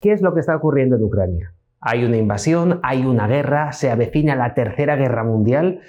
¿Qué es lo que está ocurriendo en Ucrania? Hay una invasión, hay una guerra, se avecina la tercera guerra mundial.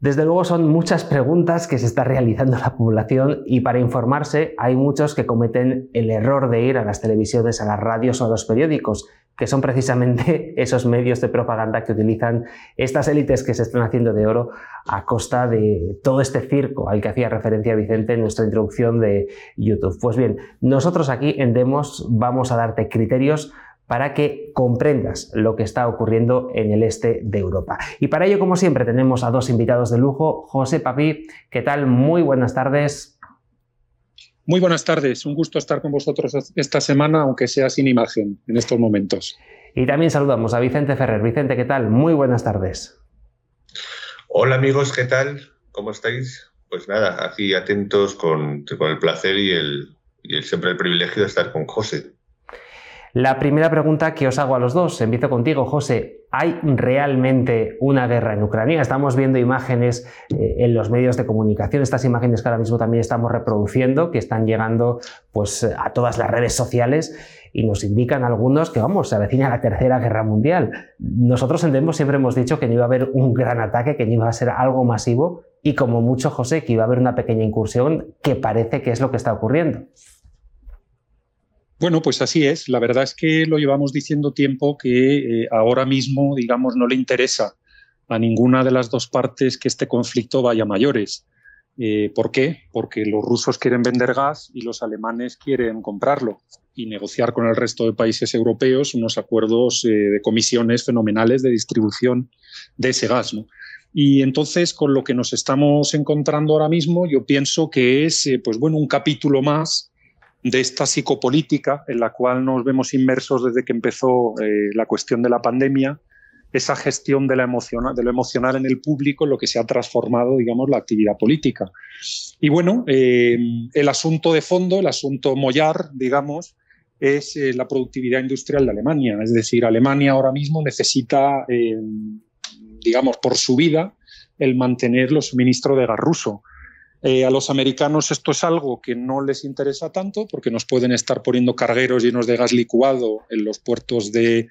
Desde luego son muchas preguntas que se está realizando la población y para informarse hay muchos que cometen el error de ir a las televisiones, a las radios o a los periódicos, que son precisamente esos medios de propaganda que utilizan estas élites que se están haciendo de oro a costa de todo este circo al que hacía referencia Vicente en nuestra introducción de YouTube. Pues bien, nosotros aquí en Demos vamos a darte criterios para que comprendas lo que está ocurriendo en el este de Europa. Y para ello, como siempre, tenemos a dos invitados de lujo. José Papi, ¿qué tal? Muy buenas tardes. Muy buenas tardes, un gusto estar con vosotros esta semana, aunque sea sin imagen en estos momentos. Y también saludamos a Vicente Ferrer. Vicente, ¿qué tal? Muy buenas tardes. Hola amigos, ¿qué tal? ¿Cómo estáis? Pues nada, aquí atentos con, con el placer y el, y el, siempre el privilegio de estar con José. La primera pregunta que os hago a los dos, empiezo contigo, José. ¿Hay realmente una guerra en Ucrania? Estamos viendo imágenes eh, en los medios de comunicación, estas imágenes que ahora mismo también estamos reproduciendo, que están llegando pues, a todas las redes sociales y nos indican algunos que, vamos, se avecina la tercera guerra mundial. Nosotros en Demo siempre hemos dicho que no iba a haber un gran ataque, que no iba a ser algo masivo y como mucho, José, que iba a haber una pequeña incursión que parece que es lo que está ocurriendo. Bueno, pues así es. La verdad es que lo llevamos diciendo tiempo que eh, ahora mismo, digamos, no le interesa a ninguna de las dos partes que este conflicto vaya a mayores. Eh, ¿Por qué? Porque los rusos quieren vender gas y los alemanes quieren comprarlo y negociar con el resto de países europeos unos acuerdos eh, de comisiones fenomenales de distribución de ese gas. Y entonces, con lo que nos estamos encontrando ahora mismo, yo pienso que es, pues bueno, un capítulo más de esta psicopolítica en la cual nos vemos inmersos desde que empezó eh, la cuestión de la pandemia, esa gestión de, la emocional, de lo emocional en el público, lo que se ha transformado, digamos, la actividad política. Y bueno, eh, el asunto de fondo, el asunto mollar, digamos, es eh, la productividad industrial de Alemania. Es decir, Alemania ahora mismo necesita, digamos, por su vida, el mantener los suministros de gas ruso. Eh, a los americanos esto es algo que no les interesa tanto porque nos pueden estar poniendo cargueros llenos de gas licuado en los puertos de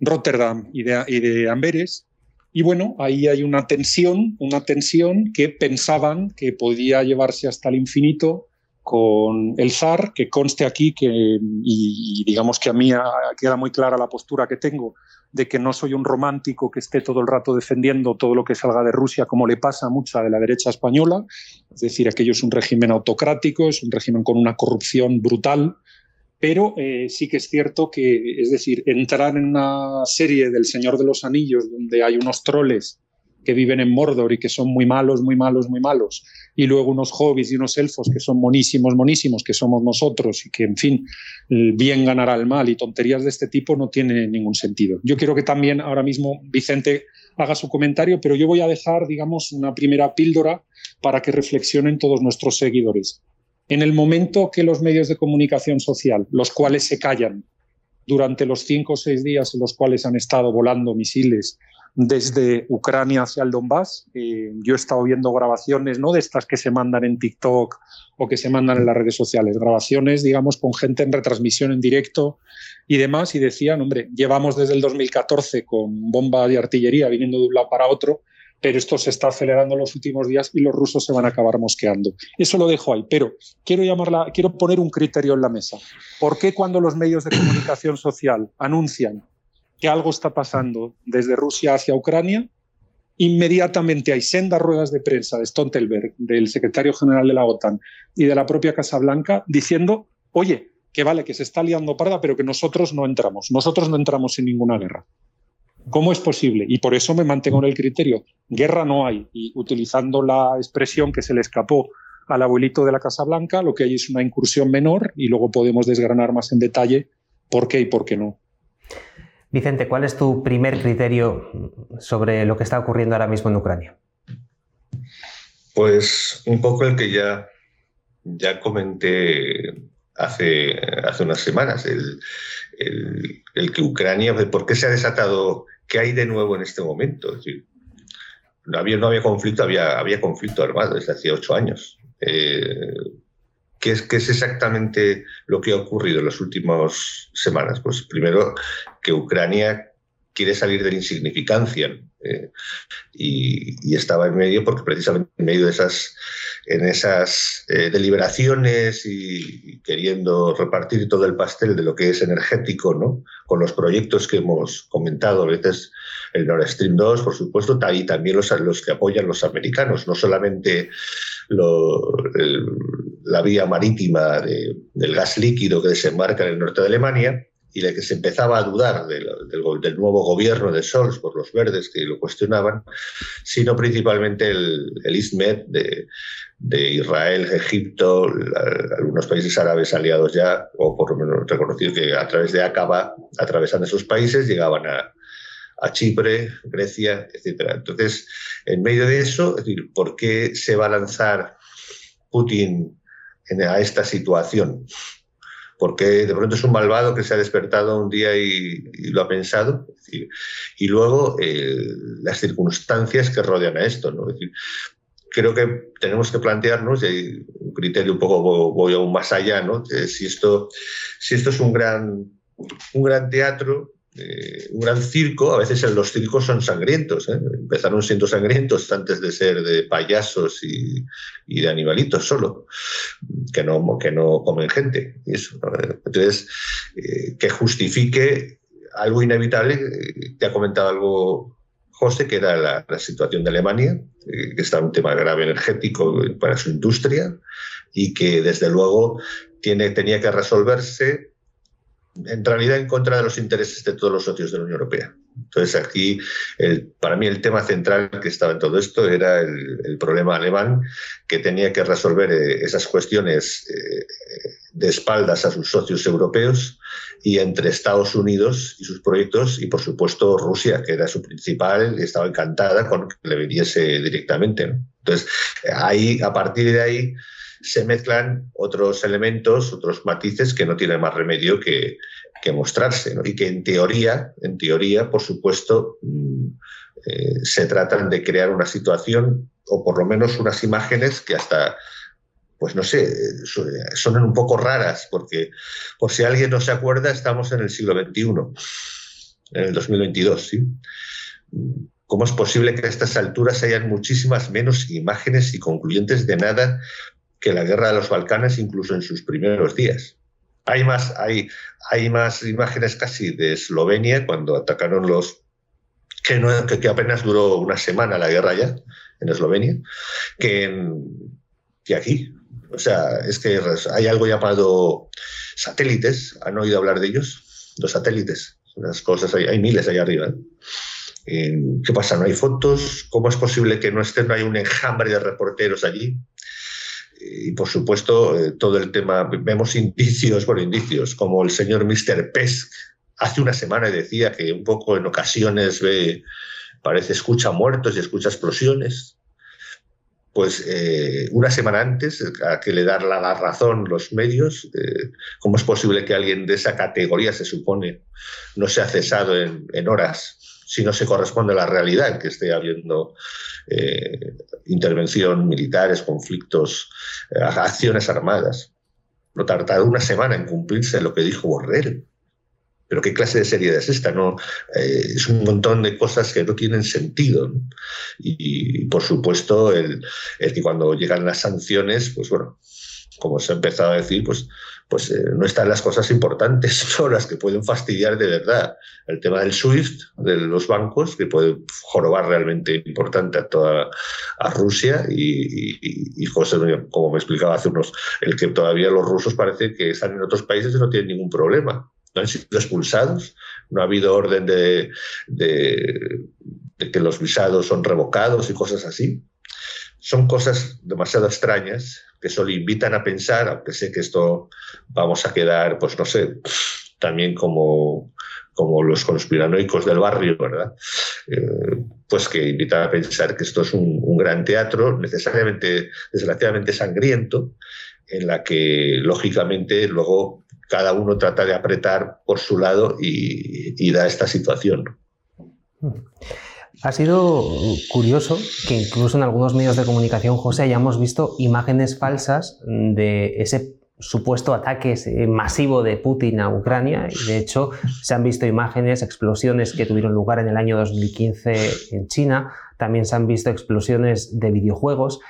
Rotterdam y de, y Amberes. Y bueno, ahí hay una tensión, una tensión que pensaban que podía llevarse hasta el infinito con el zar, que conste aquí que, y, digamos que a mí queda muy clara la postura que tengo, de que no soy un romántico que esté todo el rato defendiendo todo lo que salga de Rusia, como le pasa a mucha de la derecha española. Es decir, aquello es un régimen autocrático, es un régimen con una corrupción brutal, pero eh, sí que es cierto que, es decir, entrar en una serie del Señor de los Anillos, donde hay unos troles que viven en Mordor y que son muy malos, muy malos, muy malos, y luego unos hobbits y unos elfos que son monísimos, monísimos, que somos nosotros y que, en fin, el bien ganará el mal y tonterías de este tipo no tiene ningún sentido. Yo quiero que también ahora mismo Vicente haga su comentario, pero yo voy a dejar, digamos, una primera píldora para que reflexionen todos nuestros seguidores. En el momento que los medios de comunicación social, los cuales se callan durante los cinco o seis días en los cuales han estado volando misiles desde Ucrania hacia el Donbass. Eh, yo he estado viendo grabaciones, no de estas que se mandan en TikTok o que se mandan en las redes sociales, grabaciones, digamos, con gente en retransmisión en directo y demás, y decían, hombre, llevamos desde el 2014 con bombas de artillería viniendo de un lado para otro, pero esto se está acelerando los últimos días y los rusos se van a acabar mosqueando. Eso lo dejo ahí, pero quiero, llamarla, quiero poner un criterio en la mesa. ¿Por qué cuando los medios de comunicación social anuncian que algo está pasando desde Rusia hacia Ucrania, inmediatamente hay sendas ruedas de prensa de Stoltenberg, del secretario general de la OTAN y de la propia Casa Blanca diciendo, oye, que vale, que se está liando parda, pero que nosotros no entramos, nosotros no entramos en ninguna guerra. ¿Cómo es posible? Y por eso me mantengo en el criterio. Guerra no hay. Y utilizando la expresión que se le escapó al abuelito de la Casa Blanca, lo que hay es una incursión menor y luego podemos desgranar más en detalle por qué y por qué no. Vicente, ¿cuál es tu primer criterio sobre lo que está ocurriendo ahora mismo en Ucrania? Pues un poco el que ya, ya comenté hace, hace unas semanas, el, el, que Ucrania, ¿por qué se ha desatado? ¿Qué hay de nuevo en este momento? Es decir, no había, no había conflicto, había, había conflicto armado desde hace ocho años. Eh, ¿qué, es, ¿Qué es exactamente lo que ha ocurrido en las últimas semanas? Pues primero que Ucrania quiere salir de la insignificancia eh, y, estaba en medio porque precisamente en medio de esas, eh, deliberaciones y, queriendo repartir todo el pastel de lo que es energético, ¿no? con los proyectos que hemos comentado, a veces el Nord Stream 2, por supuesto, y también los, que apoyan los americanos, no solamente la vía marítima del gas líquido que desembarca en el norte de Alemania, y la que se empezaba a dudar del, nuevo gobierno de Scholz por los verdes que lo cuestionaban, sino principalmente el, el ISMED de, Israel, Egipto, algunos países árabes aliados ya, o por lo menos reconocidos que a través de Acaba, atravesando esos países, llegaban a, a Chipre, Grecia, etc. Entonces, en medio de eso, es decir, ¿por qué se va a lanzar Putin a esta situación? porque de pronto es un malvado que se ha despertado un día y, lo ha pensado. y luego eh, las circunstancias que rodean a esto. ¿no? decir, creo que tenemos que plantearnos, y hay un criterio un poco voy aún más allá, ¿no? si, esto, si esto es un gran, un gran teatro, eh, un gran circo, a veces los circos son sangrientos. ¿eh? Empezaron siendo sangrientos antes de ser de payasos y, de animalitos solo, que no, que no comen gente. Entonces, eh, que justifique algo inevitable, te ha comentado algo José, que era la, situación de Alemania, que está un tema grave energético para su industria y que desde luego tiene, tenía que resolverse en realidad en contra de los intereses de todos los socios de la Unión Europea. Entonces aquí, para mí el tema central que estaba en todo esto era el, problema alemán que tenía que resolver eh, esas cuestiones eh, de espaldas a sus socios europeos y entre Estados Unidos y sus proyectos y por supuesto Rusia, que era su principal y estaba encantada con que le viniese directamente. Entonces ahí, a partir de ahí, se mezclan otros elementos, otros matices que no tienen más remedio que, mostrarse, y que en teoría, en teoría, por supuesto, mm, eh, se tratan de crear una situación o por lo menos unas imágenes que hasta pues no sé, son un poco raras, porque por si alguien no se acuerda, estamos en el siglo XXI, en el 2022, ¿sí? ¿Cómo es posible que a estas alturas hayan muchísimas menos imágenes y concluyentes de nada que la guerra de los Balcanes incluso en sus primeros días. Hay más, hay, hay más imágenes casi de Eslovenia cuando atacaron los... Que, apenas duró una semana la guerra ya en Eslovenia, que, que aquí. O sea, es que hay algo llamado satélites, ¿han oído hablar de ellos? Los satélites, las cosas, hay, miles ahí arriba. ¿eh? ¿Qué pasa? ¿No hay fotos? ¿Cómo es posible que no estén? No hay un enjambre de reporteros allí y por supuesto eh, todo el tema, vemos indicios, bueno, indicios, como el señor Mr. Pesk hace una semana decía que un poco en ocasiones ve, parece escucha muertos y escucha explosiones. Pues eh, una semana antes, a que le dar la, razón los medios, ¿cómo es posible que alguien de esa categoría, se supone, no se ha cesado en, en horas si no se corresponde a la realidad, que esté habiendo eh, intervención militares, conflictos, eh, acciones armadas. No tardar una semana en cumplirse lo que dijo Borrell. Pero qué clase de seriedad es esta, ¿no? Eh, es un montón de cosas que no tienen sentido. Y, por supuesto, el, el, que cuando llegan las sanciones, pues bueno, como se ha empezado a decir, pues pues eh, no están las cosas importantes, son las que pueden fastidiar de verdad. El tema del SWIFT, de los bancos, que puede jorobar realmente importante a toda a Rusia y, José, como me explicaba hace unos, el que todavía los rusos parece que están en otros países y no tienen ningún problema. No han sido expulsados, no ha habido orden de, que los visados son revocados y cosas así. Son cosas demasiado extrañas que solo invitan a pensar, aunque sé que esto vamos a quedar, pues no sé, también como, como los conspiranoicos del barrio, ¿verdad? Eh, pues que invitan a pensar que esto es un, un gran teatro, necesariamente, desgraciadamente sangriento, en la que lógicamente luego cada uno trata de apretar por su lado y, da esta situación. Ha sido curioso que incluso en algunos medios de comunicación, José, hayamos visto imágenes falsas de ese supuesto ataque masivo de Putin a Ucrania. Y de hecho, se han visto imágenes, explosiones que tuvieron lugar en el año 2015 en China. También se han visto explosiones de videojuegos.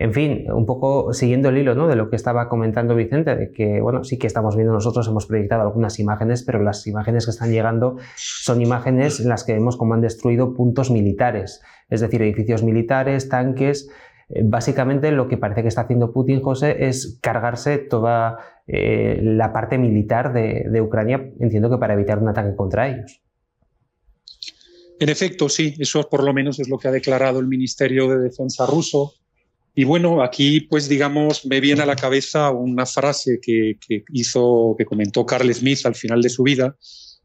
En fin, un poco siguiendo el hilo ¿no? de lo que estaba comentando Vicente, de que, bueno, sí que estamos viendo nosotros, hemos proyectado algunas imágenes, pero las imágenes que están llegando son imágenes en las que vemos cómo han destruido puntos militares, es decir, edificios militares, tanques. Eh, básicamente lo que parece que está haciendo Putin, José, es cargarse toda eh, la parte militar de, de Ucrania, entiendo que para evitar un ataque contra ellos. En efecto, sí, eso por lo menos es lo que ha declarado el Ministerio de Defensa ruso y bueno, aquí pues digamos me viene a la cabeza una frase que, hizo, que comentó Carl Smith al final de su vida.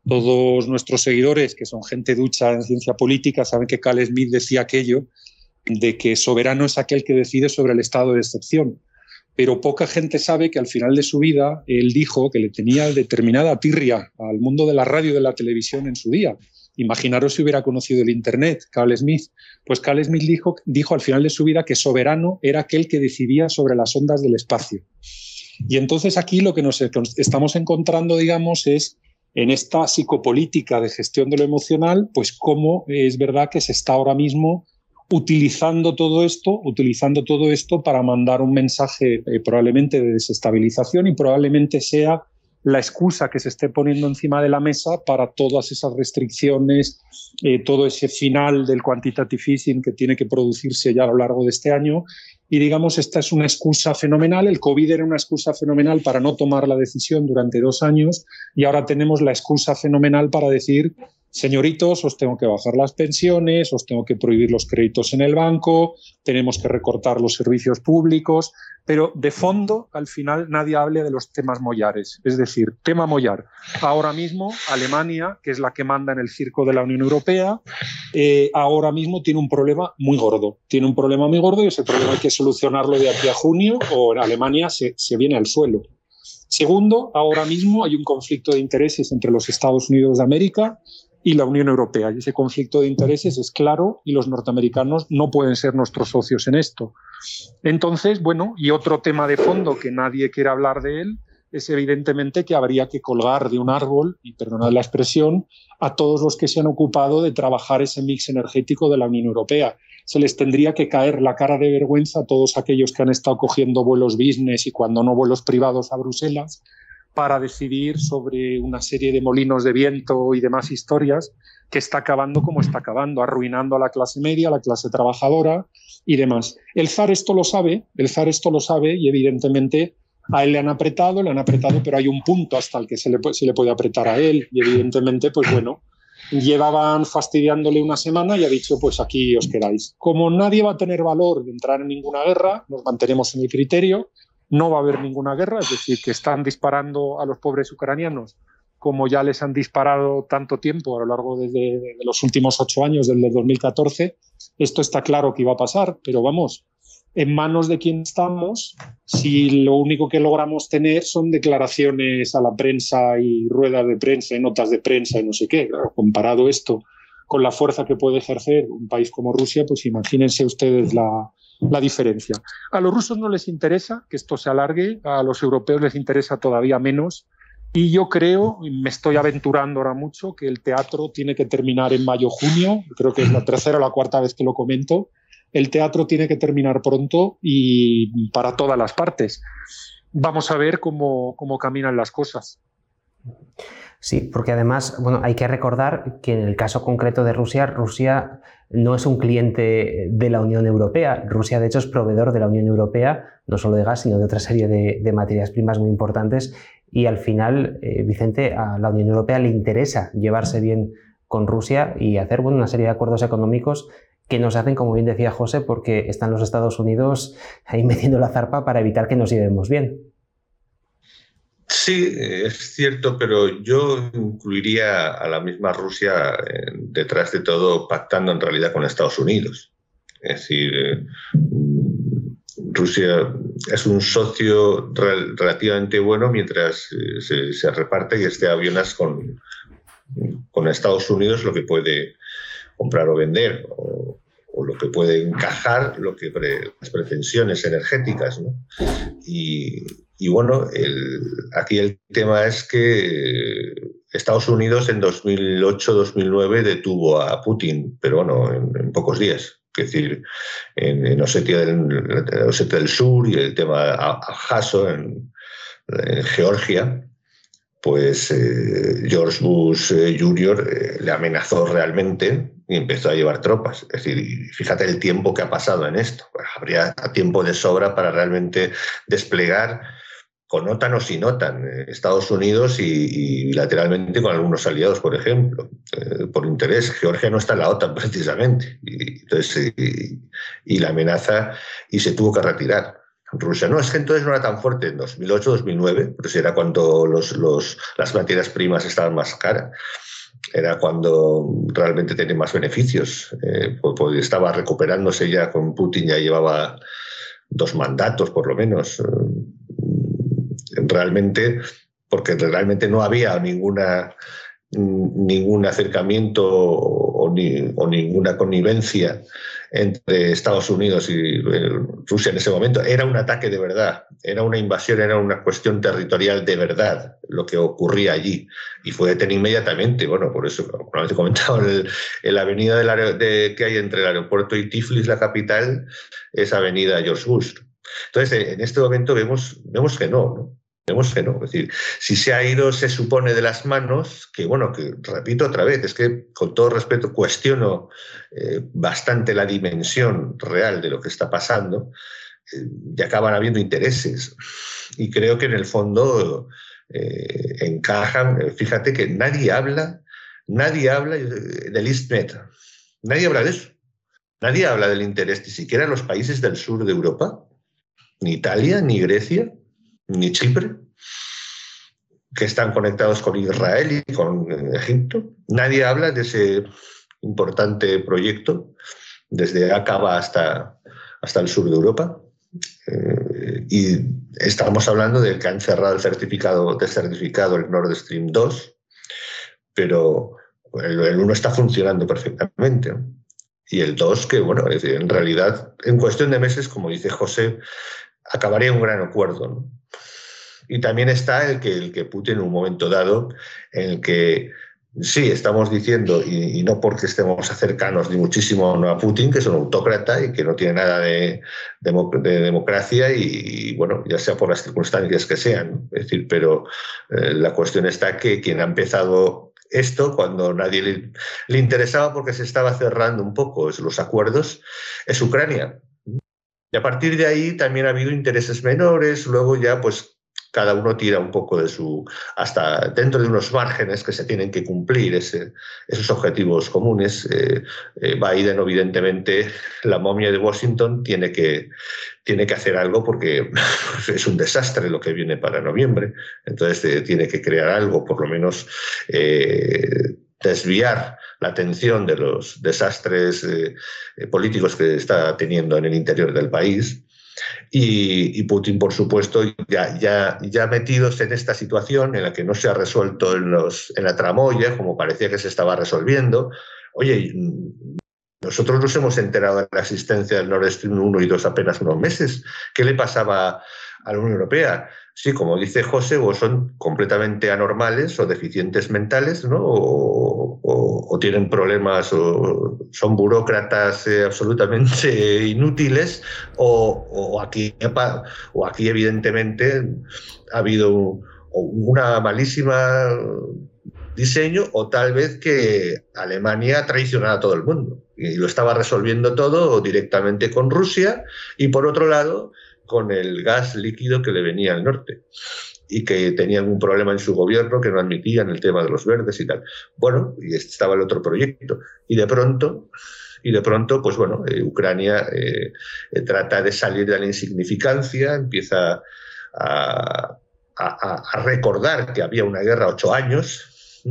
Todos nuestros seguidores, que son gente ducha en ciencia política, saben que Carl Smith decía aquello de que soberano es aquel que decide sobre el estado de excepción. Pero poca gente sabe que al final de su vida él dijo que le tenía determinada tirria al mundo de la radio y de la televisión en su día Imaginaros si hubiera conocido el Internet, Carl Smith. Pues Carl Smith dijo, dijo al final de su vida que soberano era aquel que decidía sobre las ondas del espacio. Y entonces aquí lo que nos estamos encontrando, digamos, es en esta psicopolítica de gestión de lo emocional, pues cómo es verdad que se está ahora mismo utilizando todo esto, utilizando todo esto para mandar un mensaje eh, probablemente de desestabilización y probablemente sea la excusa que se esté poniendo encima de la mesa para todas esas restricciones, eh, todo ese final del quantitative easing que tiene que producirse ya a lo largo de este año. Y digamos, esta es una excusa fenomenal. El COVID era una excusa fenomenal para no tomar la decisión durante dos años y ahora tenemos la excusa fenomenal para decir señoritos, os tengo que bajar las pensiones, os tengo que prohibir los créditos en el banco, tenemos que recortar los servicios públicos, pero de fondo, al final, nadie hable de los temas mollares. Es decir, tema mollar. Ahora mismo, Alemania, que es la que manda en el circo de la Unión Europea, eh, ahora mismo tiene un problema muy gordo. Tiene un problema muy gordo y ese problema hay que solucionarlo de aquí a junio o en Alemania se, se viene al suelo. Segundo, ahora mismo hay un conflicto de intereses entre los Estados Unidos de América y la Unión Europea. Y ese conflicto de intereses es claro y los norteamericanos no pueden ser nuestros socios en esto. Entonces, bueno, y otro tema de fondo que nadie quiere hablar de él es evidentemente que habría que colgar de un árbol, y perdonad la expresión, a todos los que se han ocupado de trabajar ese mix energético de la Unión Europea. Se les tendría que caer la cara de vergüenza a todos aquellos que han estado cogiendo vuelos business y cuando no vuelos privados a Bruselas para decidir sobre una serie de molinos de viento y demás historias que está acabando como está acabando, arruinando a la clase media, a la clase trabajadora y demás. El zar esto lo sabe, el zar esto lo sabe y evidentemente a él le han apretado, le han apretado, pero hay un punto hasta el que se le, se le puede apretar a él y evidentemente, pues bueno, llevaban fastidiándole una semana y ha dicho, pues aquí os quedáis. Como nadie va a tener valor de entrar en ninguna guerra, nos mantenemos en el criterio, no va a haber ninguna guerra, es decir, que están disparando a los pobres ucranianos como ya les han disparado tanto tiempo a lo largo de, los últimos ocho años, desde 2014, esto está claro que iba a pasar, pero vamos, en manos de quién estamos si lo único que logramos tener son declaraciones a la prensa y ruedas de prensa y notas de prensa y no sé qué. comparado esto con la fuerza que puede ejercer un país como Rusia, pues imagínense ustedes la, la diferencia. A los rusos no les interesa que esto se alargue, a los europeos les interesa todavía menos. Y yo creo, me estoy aventurando ahora mucho, que el teatro tiene que terminar en mayo-junio, creo que es la tercera o la cuarta vez que lo comento. El teatro tiene que terminar pronto y para todas las partes. Vamos a ver cómo, cómo caminan las cosas. Sí, porque además, bueno, hay que recordar que en el caso concreto de Rusia, Rusia no es un cliente de la Unión Europea. Rusia, de hecho, es proveedor de la Unión Europea, no solo de gas, sino de otra serie de, materias primas muy importantes. y al final, eh, Vicente, a la Unión Europea le interesa llevarse bien con Rusia y hacer bueno, una serie de acuerdos económicos que nos hacen, como bien decía José, porque están los Estados Unidos ahí metiendo la zarpa para evitar que nos llevemos bien. Sí, es cierto, pero yo incluiría a la misma Rusia eh, detrás de todo pactando en realidad con Estados Unidos. Es decir, eh, Rusia es un socio relativamente bueno mientras eh, se, reparte y esté avionas con, con Estados Unidos lo que puede comprar o vender, o, lo que puede encajar lo que las pretensiones energéticas. Y, bueno, aquí el tema es que Estados Unidos en 2008-2009 detuvo a Putin, pero bueno, en, pocos días. Es decir, en, Osetia, del, Sur y el tema Abjaso en Georgia, pues eh, George Bush eh, Jr. Eh, le amenazó realmente y empezó a llevar tropas. Es decir, fíjate el tiempo que ha pasado en esto. Pues habría tiempo de sobra para realmente desplegar con OTAN o sin OTAN, Estados Unidos y, bilateralmente con algunos aliados, por ejemplo, por interés. Georgia no está en la OTAN precisamente. Y, entonces, y la amenaza y se tuvo que retirar. Rusia. No, es que entonces no era tan fuerte en 2008-2009, pero si era cuando los, las materias primas estaban más caras. Era cuando realmente tenía más beneficios. Eh, estaba recuperándose ya con Putin, ya llevaba dos mandatos por lo menos. Realmente, porque realmente no había ninguna ningún acercamiento o, ninguna connivencia entre Estados Unidos y eh, Rusia en ese momento. Era un ataque de verdad, era una invasión, era una cuestión territorial de verdad lo que ocurría allí. Y fue detenido inmediatamente. Bueno, por eso, como he comentado, en la avenida de, que hay entre el aeropuerto y Tiflis, la capital, es avenida George Bush. Entonces, en este momento vemos, vemos que no, ¿no? Decir, si se ha ido, se supone de las manos, que bueno, que repito otra vez, es que con todo respeto cuestiono eh, bastante la dimensión real de lo que está pasando, eh, y acaban habiendo intereses. Y creo que en el fondo eh, encajan, fíjate que nadie habla, nadie habla del ISTNET, nadie habla de eso. Nadie habla del interés ni siquiera los países del sur de Europa, ni Italia, ni Grecia, ni Chipre, que están conectados con Israel y con Egipto. Nadie habla de ese importante proyecto desde Acaba hasta, hasta el sur de Europa. Eh, y estamos hablando de que han cerrado el certificado, de certificado el Nord Stream 2, pero el, el 1 está funcionando perfectamente. Y el 2, que bueno, en realidad, en cuestión de meses, como dice José, acabaría un gran acuerdo. Y también está el que, el que Putin en un momento dado, en el que sí, estamos diciendo, y, no porque estemos cercanos ni muchísimo a Putin, que es un autócrata y que no tiene nada de, democracia, y, bueno, ya sea por las circunstancias que sean. Es decir, pero eh, la cuestión está que quien ha empezado esto cuando nadie le, interesaba porque se estaba cerrando un poco los acuerdos, es Ucrania. Y a partir de ahí también ha habido intereses menores, luego ya pues cada uno tira un poco de su, hasta dentro de unos márgenes que se tienen que cumplir esos objetivos comunes. Eh, eh, Biden, evidentemente, la momia de Washington tiene que, tiene que hacer algo porque es un desastre lo que viene para noviembre. Entonces eh, tiene que crear algo, por lo menos desviar la atención de los desastres eh, eh, políticos que está teniendo en el interior del país. Y, Putin, por supuesto, ya, metidos en esta situación en la que no se ha resuelto en, la tramoya, como parecía que se estaba resolviendo, oye, nosotros nos hemos enterado de la existencia del Nord Stream 1 y 2 apenas unos meses. ¿Qué le pasaba a la Unión Europea? Sí, como dice José, o son completamente anormales o deficientes mentales, ¿no? Tienen problemas o son burócratas eh, absolutamente inútiles, o, aquí, o aquí evidentemente ha habido una malísima diseño o tal vez que Alemania ha traicionado a todo el mundo y lo estaba resolviendo todo directamente con Rusia y por otro lado con el gas líquido que le venía al norte. Y que tenían un problema en su gobierno que no admitían el tema de los verdes y tal. Bueno, y estaba el otro proyecto. Y de pronto, y de pronto, pues bueno, eh, Ucrania eh, eh, trata de salir de la insignificancia, empieza a, recordar que había una guerra ocho años,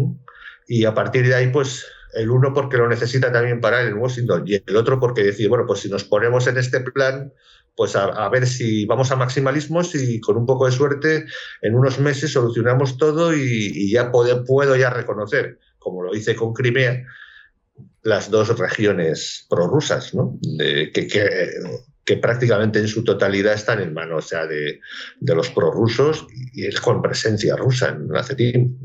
y a partir de ahí, pues el uno porque lo necesita también para en Washington y el otro porque decide, bueno, pues si nos ponemos en este plan, pues a, ver si vamos a maximalismos y con un poco de suerte en unos meses solucionamos todo y, ya puedo ya reconocer, como lo hice con Crimea, las dos regiones prorrusas, ¿no? que, prácticamente en su totalidad están en manos sea, de, los prorrusos y es con presencia rusa en hace tiempo.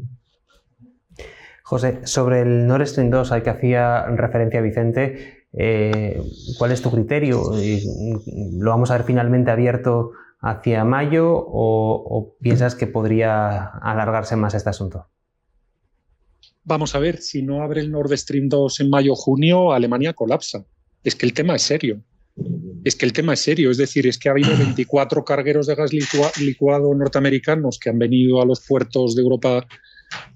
José, sobre el Nord Stream 2 al que hacía referencia Vicente, eh, ¿cuál es tu criterio? ¿Lo vamos a ver finalmente abierto hacia mayo o, piensas que podría alargarse más este asunto? Vamos a ver, si no abre el Nord Stream 2 en mayo o junio, Alemania colapsa. Es que el tema es serio. Es que el tema es serio. Es decir, es que ha habido 24 cargueros de gas licuado norteamericanos que han venido a los puertos de Europa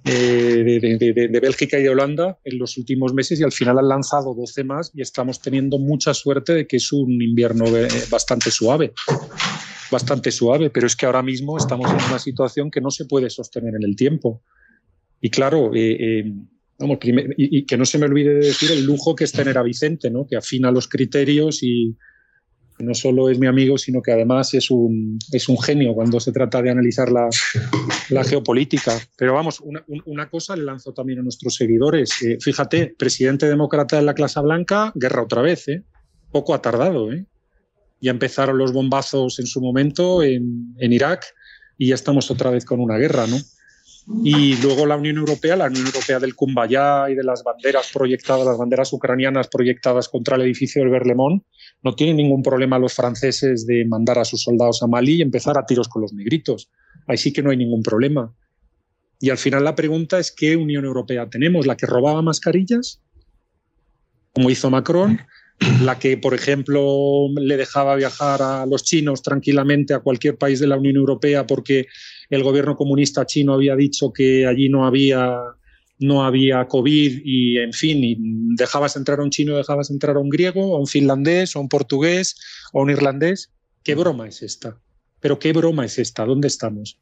eh, de, Bélgica y de Holanda en los últimos meses y al final han lanzado 12 más y estamos teniendo mucha suerte de que es un invierno eh, bastante suave. Bastante suave, pero es que ahora mismo estamos en una situación que no se puede sostener en el tiempo. Y claro, eh, vamos, y, que no se me olvide de decir el lujo que es tener a Vicente, ¿no? que afina los criterios y, no solo es mi amigo, sino que además es un, es un genio cuando se trata de analizar la, la geopolítica. Pero vamos, una, cosa le lanzo también a nuestros seguidores. Fíjate, presidente demócrata de la clase blanca, guerra otra vez, ¿eh? Poco ha tardado, ¿eh? Ya empezaron los bombazos en su momento en, en Irak y ya estamos otra vez con una guerra, ¿no? Y luego la Unión Europea, la Unión Europea del Kumbaya y de las banderas proyectadas, las banderas ucranianas proyectadas contra el edificio del Berlemont, no tienen ningún problema los franceses de mandar a sus soldados a Mali y empezar a tiros con los negritos. Ahí sí que no hay ningún problema. Y al final la pregunta es qué Unión Europea tenemos, la que robaba mascarillas, como hizo Macron, la que, por ejemplo, le dejaba viajar a los chinos tranquilamente a cualquier país de la Unión Europea porque el gobierno comunista chino había dicho que allí no había, no había COVID y, en fin, y dejabas entrar a un chino, dejabas entrar a un griego, a un finlandés, a un portugués, a un irlandés. ¿Qué broma es esta? Pero ¿qué broma es esta? ¿Dónde estamos?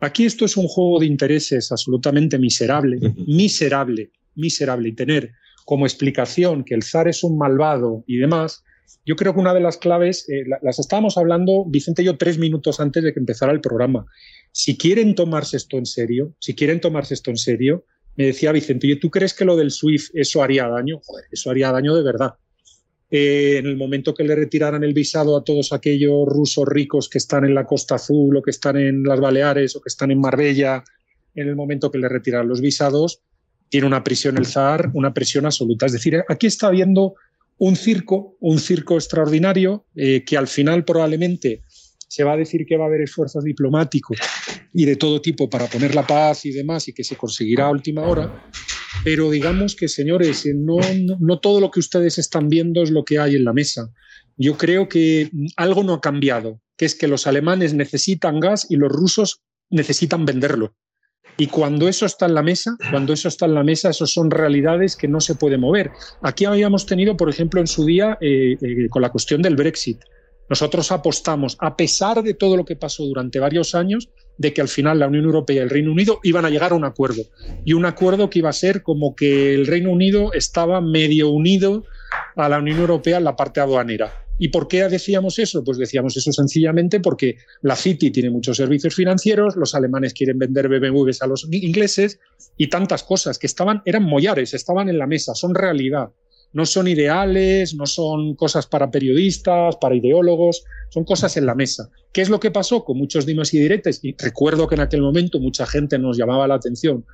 Aquí esto es un juego de intereses absolutamente miserable, miserable, miserable. Y tener como explicación que el zar es un malvado y demás, yo creo que una de las claves, eh, las estábamos hablando Vicente y yo tres minutos antes de que empezara el programa. Si quieren tomarse esto en serio, si quieren tomarse esto en serio, me decía Vicente, ¿tú crees que lo del SWIFT eso haría daño? Joder, eso haría daño de verdad. Eh, en el momento que le retiraran el visado a todos aquellos rusos ricos que están en la Costa Azul o que están en las Baleares o que están en Marbella, en el momento que le retiraran los visados, tiene una prisión el zar, una presión absoluta. Es decir, aquí está habiendo un circo, un circo extraordinario, eh, que al final probablemente se va a decir que va a haber esfuerzos diplomáticos y de todo tipo para poner la paz y demás y que se conseguirá a última hora. Pero digamos que, señores, eh, no, no todo lo que ustedes están viendo es lo que hay en la mesa. Yo creo que algo no ha cambiado, que es que los alemanes necesitan gas y los rusos necesitan venderlo. Y cuando eso está en la mesa, cuando eso está en la mesa, eso son realidades que no se pueden mover. Aquí habíamos tenido, por ejemplo, en su día, eh, eh, con la cuestión del Brexit. Nosotros apostamos, a pesar de todo lo que pasó durante varios años, de que al final la Unión Europea y el Reino Unido iban a llegar a un acuerdo. Y un acuerdo que iba a ser como que el Reino Unido estaba medio unido a la Unión Europea en la parte aduanera. ¿Y por qué decíamos eso? Pues decíamos eso sencillamente porque la City tiene muchos servicios financieros, los alemanes quieren vender BMWs a los ingleses y tantas cosas que estaban, eran mollares, estaban en la mesa, son realidad no son ideales, no son cosas para periodistas, para ideólogos, son cosas en la mesa. ¿Qué es lo que pasó con muchos dimes y diretes? Y recuerdo que en aquel momento mucha gente nos llamaba la atención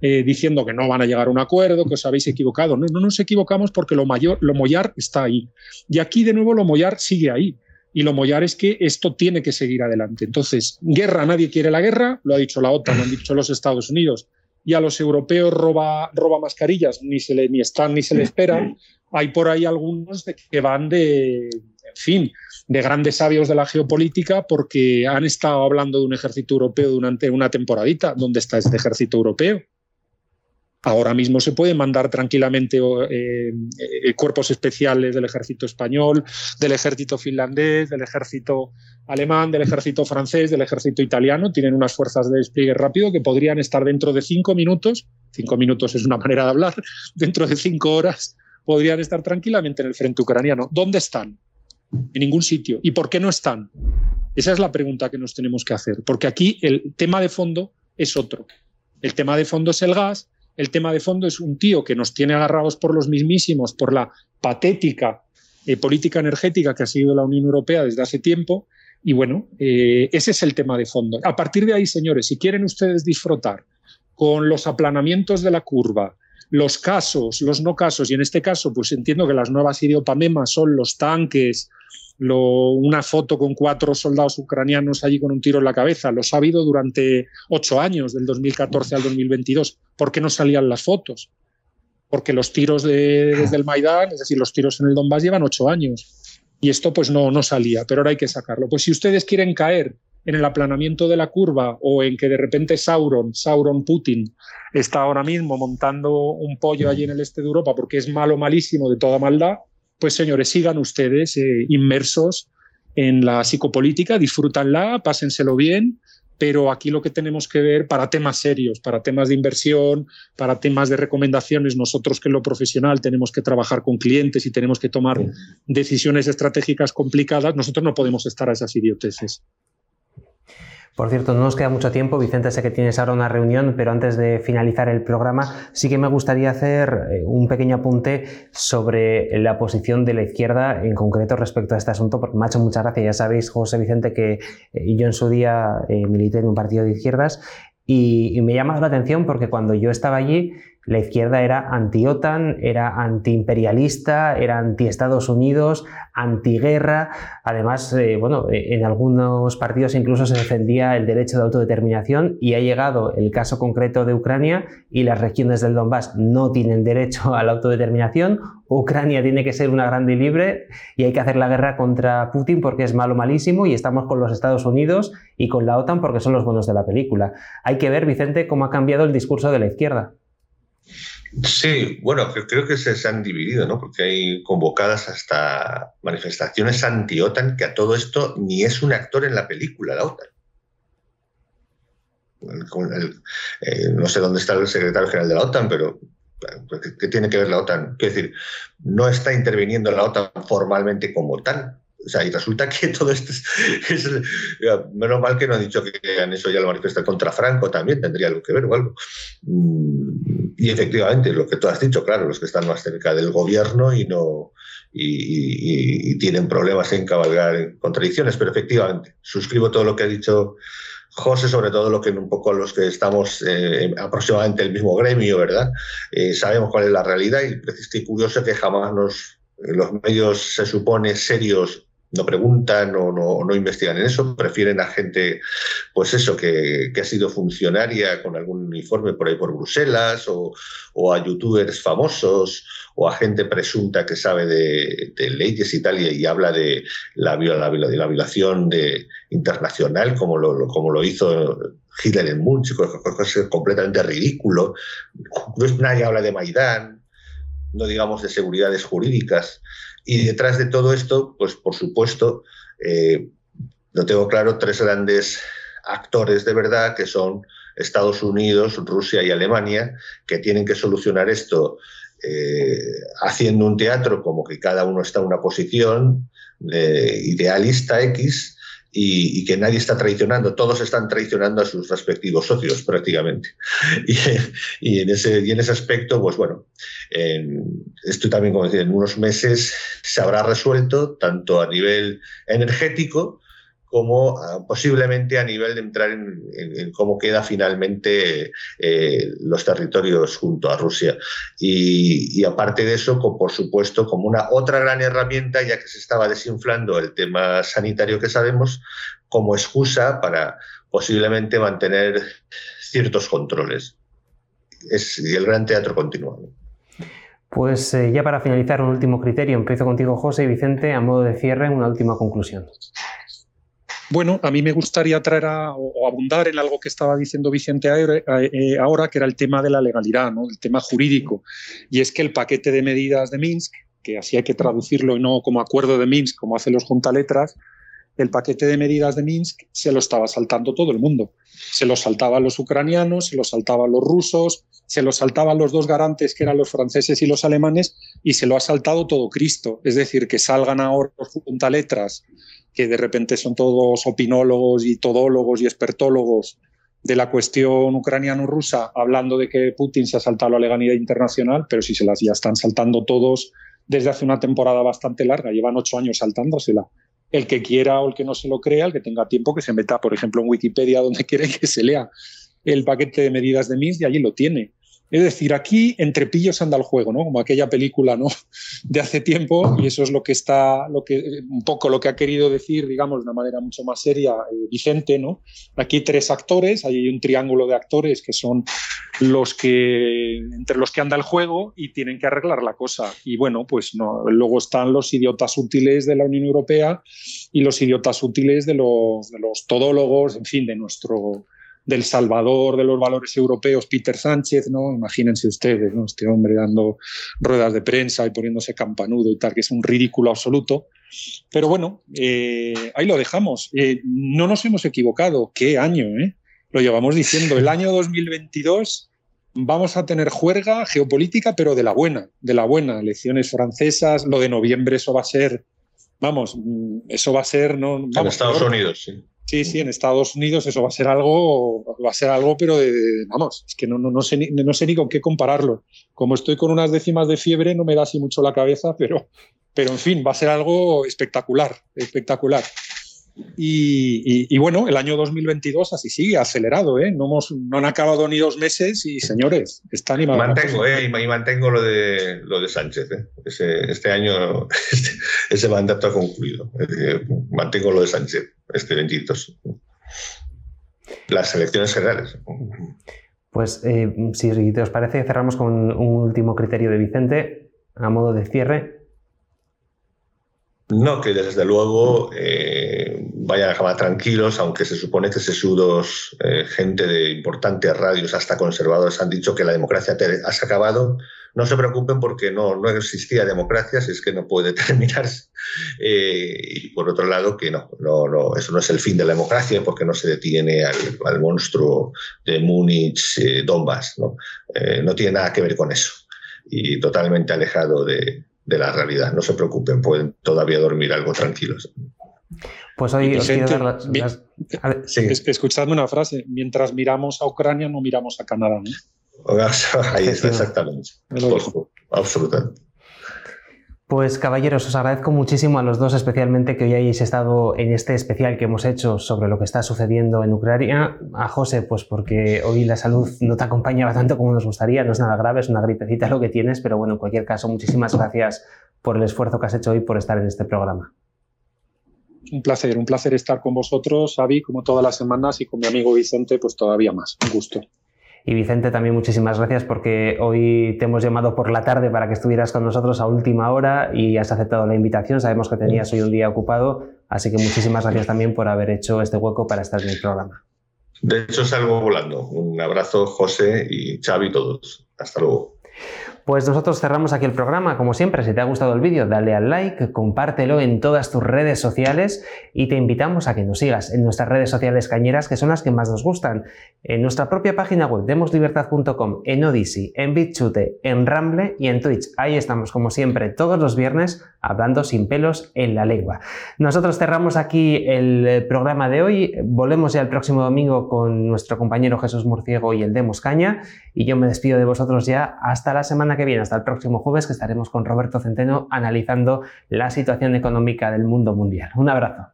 eh, diciendo que no van a llegar a un acuerdo, que os habéis equivocado. No, no nos equivocamos porque lo, mayor, lo mollar está ahí. Y aquí de nuevo lo mollar sigue ahí. Y lo mollar es que esto tiene que seguir adelante. Entonces, guerra, nadie quiere la guerra, lo ha dicho la OTAN, lo han dicho los Estados Unidos y a los europeos roba, roba mascarillas, ni, se le, ni están ni se le esperan. Hay por ahí algunos que van de, fin, de grandes sabios de la geopolítica porque han estado hablando de un ejército europeo durante una temporadita. ¿Dónde está este ejército europeo? Ahora mismo se pueden mandar tranquilamente eh, eh, cuerpos especiales del ejército español, del ejército finlandés, del ejército alemán, del ejército francés, del ejército italiano. Tienen unas fuerzas de despliegue rápido que podrían estar dentro de cinco minutos. Cinco minutos es una manera de hablar. Dentro de cinco horas podrían estar tranquilamente en el frente ucraniano. ¿Dónde están? En ningún sitio. ¿Y por qué no están? Esa es la pregunta que nos tenemos que hacer. Porque aquí el tema de fondo es otro. El tema de fondo es el gas, el tema de fondo es un tío que nos tiene agarrados por los mismísimos, por la patética eh, política energética que ha sido la Unión Europea desde hace tiempo. Y bueno, eh, ese es el tema de fondo. A partir de ahí, señores, si quieren ustedes disfrutar con los aplanamientos de la curva, los casos, los no casos, y en este caso, pues entiendo que las nuevas idiopamemas son los tanques, una foto con cuatro soldados ucranianos allí con un tiro en la cabeza. Los ha habido durante ocho años, del 2014 al 2022. ¿Por qué no salían las fotos? Porque los tiros desde el Maidán, es decir, los tiros en el Donbass llevan ocho años. Y esto pues no, no salía, pero ahora hay que sacarlo. Pues si ustedes quieren caer en el aplanamiento de la curva o en que de repente Sauron, Sauron Putin, está ahora mismo montando un pollo allí en el este de Europa porque es malo, malísimo, de toda maldad, pues señores, sigan ustedes eh, inmersos en la psicopolítica, disfrútanla, pásenselo bien, pero aquí lo que tenemos que ver para temas serios, para temas de inversión, para temas de recomendaciones, nosotros que en lo profesional tenemos que trabajar con clientes y tenemos que tomar decisiones estratégicas complicadas, nosotros no podemos estar a esas idioteces. Por cierto, no nos queda mucho tiempo, Vicente, sé que tienes ahora una reunión, pero antes de finalizar el programa, sí que me gustaría hacer eh, un pequeño apunte sobre la posición de la izquierda en concreto respecto a este asunto, porque me ha hecho mucha gracia, ya sabéis, José Vicente, que eh, yo en su día eh, milité en un partido de izquierdas y, y me llama la atención porque cuando yo estaba allí, la izquierda era anti-OTAN, era anti-imperialista, era anti-Estados Unidos, antiguerra. Además, eh, bueno, eh, en algunos partidos incluso se defendía el derecho de autodeterminación y ha llegado el caso concreto de Ucrania y las regiones del Donbass no tienen derecho a la autodeterminación. Ucrania tiene que ser una grande y libre y hay que hacer la guerra contra Putin porque es malo malísimo y estamos con los Estados Unidos y con la OTAN porque son los buenos de la película. Hay que ver, Vicente, cómo ha cambiado el discurso de la izquierda. Sí, bueno, creo que se, han dividido, ¿no? Porque hay convocadas hasta manifestaciones anti-OTAN, que a todo esto ni es un actor en la película, la OTAN. Eh, no sé dónde está el secretario general de la OTAN, pero ¿qué, tiene que ver la OTAN? Quiero decir, no está interviniendo la OTAN formalmente como tal. O sea, y resulta que todo esto es, menos mal que no han dicho que han eso ya lo manifiesta contra Franco también, tendría algo que ver o algo. Mm, y efectivamente, lo que tú has dicho, claro, los que están más cerca del gobierno y no y, tienen problemas en cabalgar contradicciones, pero efectivamente, suscribo todo lo que ha dicho José, sobre todo lo que un poco los que estamos eh, aproximadamente el mismo gremio, ¿verdad? Eh, sabemos cuál es la realidad y es curioso que jamás nos los medios se supone serios no preguntan o no, investigan en eso, prefieren a gente, pues eso, que, ha sido funcionaria con algún uniforme por ahí por Bruselas, o, a youtubers famosos, o a gente presunta que sabe de, leyes y tal, y, habla de la, la, de la violación de, internacional, como lo, como lo hizo Hitler en Munich, es completamente ridículo. Nadie habla de Maidán, no digamos de seguridades jurídicas. Y detrás de todo esto, pues por supuesto, eh, lo tengo claro, tres grandes actores de verdad que son Estados Unidos, Rusia y Alemania, que tienen que solucionar esto eh, haciendo un teatro como que cada uno está en una posición de idealista X y, que nadie está traicionando, todos están traicionando a sus respectivos socios prácticamente. Y, en, ese, y en ese aspecto, pues bueno, esto también, como decía, en unos meses se habrá resuelto tanto a nivel energético como ah, posiblemente a nivel de entrar en, cómo queda finalmente eh, los territorios junto a Rusia. Y, aparte de eso, por supuesto, como una otra gran herramienta, ya que se estaba desinflando el tema sanitario que sabemos, como excusa para posiblemente mantener ciertos controles. Es, y el gran teatro continúa. Pues eh, ya para finalizar, un último criterio. Empiezo contigo, José y Vicente, a modo de cierre, una última conclusión. Bueno, a mí me gustaría traer o abundar en algo que estaba diciendo Vicente eh, ahora, que era el tema de la legalidad, ¿no? el tema jurídico. Y es que el paquete de medidas de Minsk, que así hay que traducirlo y no como acuerdo de Minsk, como hacen los juntaletras, el paquete de medidas de Minsk se lo estaba saltando todo el mundo. Se lo saltaban los ucranianos, se lo saltaban los rusos, se lo saltaban los dos garantes que eran los franceses y los alemanes y se lo ha saltado todo Cristo. Es decir, que salgan ahora los letras que de repente son todos opinólogos y todólogos y expertólogos de la cuestión ucraniano-rusa, hablando de que Putin se ha saltado la legalidad internacional, pero si se las ya están saltando todos desde hace una temporada bastante larga, llevan ocho años saltándosela el que quiera o el que no se lo crea, el que tenga tiempo, que se meta, por ejemplo, en Wikipedia, donde quiera que se lea el paquete de medidas de Minsk y allí lo tiene. Es decir, aquí entre pillos anda el juego, ¿no? Como aquella película, ¿no? De hace tiempo, y eso es lo que está, lo que, un poco lo que ha querido decir, digamos, de una manera mucho más seria, eh, Vicente, ¿no? Aquí tres actores, hay un triángulo de actores que son los que, entre los que anda el juego y tienen que arreglar la cosa. Y bueno, pues no, luego están los idiotas útiles de la Unión Europea y los idiotas útiles de los todólogos, en fin, de nuestro, del salvador de los valores europeos, Peter Sánchez, ¿no? Imagínense ustedes, ¿no? Este hombre dando ruedas de prensa y poniéndose campanudo y tal, que es un ridículo absoluto. Pero bueno, eh, ahí lo dejamos. Eh, no nos hemos equivocado. ¿Qué año, eh? Lo llevamos diciendo. El año 2022 vamos a tener juerga geopolítica, pero de la buena, de la buena. Elecciones francesas, lo de noviembre, eso va a ser, vamos, eso va a ser, no. en Estados Unidos, sí. Sí, sí, en Estados Unidos eso va a ser algo, va a ser algo, pero de, vamos, es que no, no, sé ni, no sé ni con qué compararlo. Como estoy con unas décimas de fiebre, no me da así mucho la cabeza, pero, pero en fin, va a ser algo espectacular, espectacular. Y, bueno, el año 2022 así sigue, acelerado, ¿eh? No, hemos, no han acabado ni dos meses y señores, está animado. Mantengo, ¿eh? Y mantengo lo de, lo de Sánchez, ¿eh? este año este, ese mandato ha concluido. mantengo lo de Sánchez, este bendito. Las elecciones generales. Pues eh, si os parece, cerramos con un último criterio de Vicente a modo de cierre. No, que desde luego eh, vayan a acabar tranquilos, aunque se supone que sesudos, eh, gente de importantes radios, hasta conservadores, han dicho que la democracia ha acabado. No se preocupen porque no, no existía democracia, si es que no puede terminarse. Eh, y por otro lado, que no, no, no, eso no es el fin de la democracia porque no se detiene al, monstruo de Múnich, eh, Donbass. ¿no? no tiene nada que ver con eso. Y totalmente alejado de, de la realidad. No se preocupen, pueden todavía dormir algo tranquilos. Pues hoy os quiero dar Escuchadme una frase, mientras miramos a Ucrania no miramos a Canadá. Ahí está exactamente. Absolutamente. Pues caballeros, os agradezco muchísimo a los dos especialmente que hoy hayáis estado en este especial que hemos hecho sobre lo que está sucediendo en Ucrania. A José, pues porque hoy la salud no te acompañaba tanto como nos gustaría, no es nada grave, es una gripecita lo que tienes, pero bueno, en cualquier caso, muchísimas gracias por el esfuerzo que has hecho hoy por estar en este programa. Un placer, un placer estar con vosotros, Avi, como todas las semanas, y con mi amigo Vicente, pues todavía más. Un gusto. Y Vicente, también muchísimas gracias porque hoy te hemos llamado por la tarde para que estuvieras con nosotros a última hora y has aceptado la invitación. Sabemos que tenías hoy un día ocupado, así que muchísimas gracias también por haber hecho este hueco para estar en el programa. De hecho, salgo volando. Un abrazo, José y Xavi, todos. Hasta luego. Pues nosotros cerramos aquí el programa. Como siempre, si te ha gustado el vídeo, dale al like, compártelo en todas tus redes sociales y te invitamos a que nos sigas en nuestras redes sociales cañeras, que son las que más nos gustan. En nuestra propia página web, demoslibertad.com, en Odyssey, en BitChute, en Ramble y en Twitch. Ahí estamos, como siempre, todos los viernes hablando sin pelos en la lengua. Nosotros cerramos aquí el programa de hoy. Volvemos ya el próximo domingo con nuestro compañero Jesús Murciego y el Demos Caña. Y yo me despido de vosotros ya hasta la semana que viene, hasta el próximo jueves, que estaremos con Roberto Centeno analizando la situación económica del mundo mundial. Un abrazo.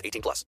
18 plus.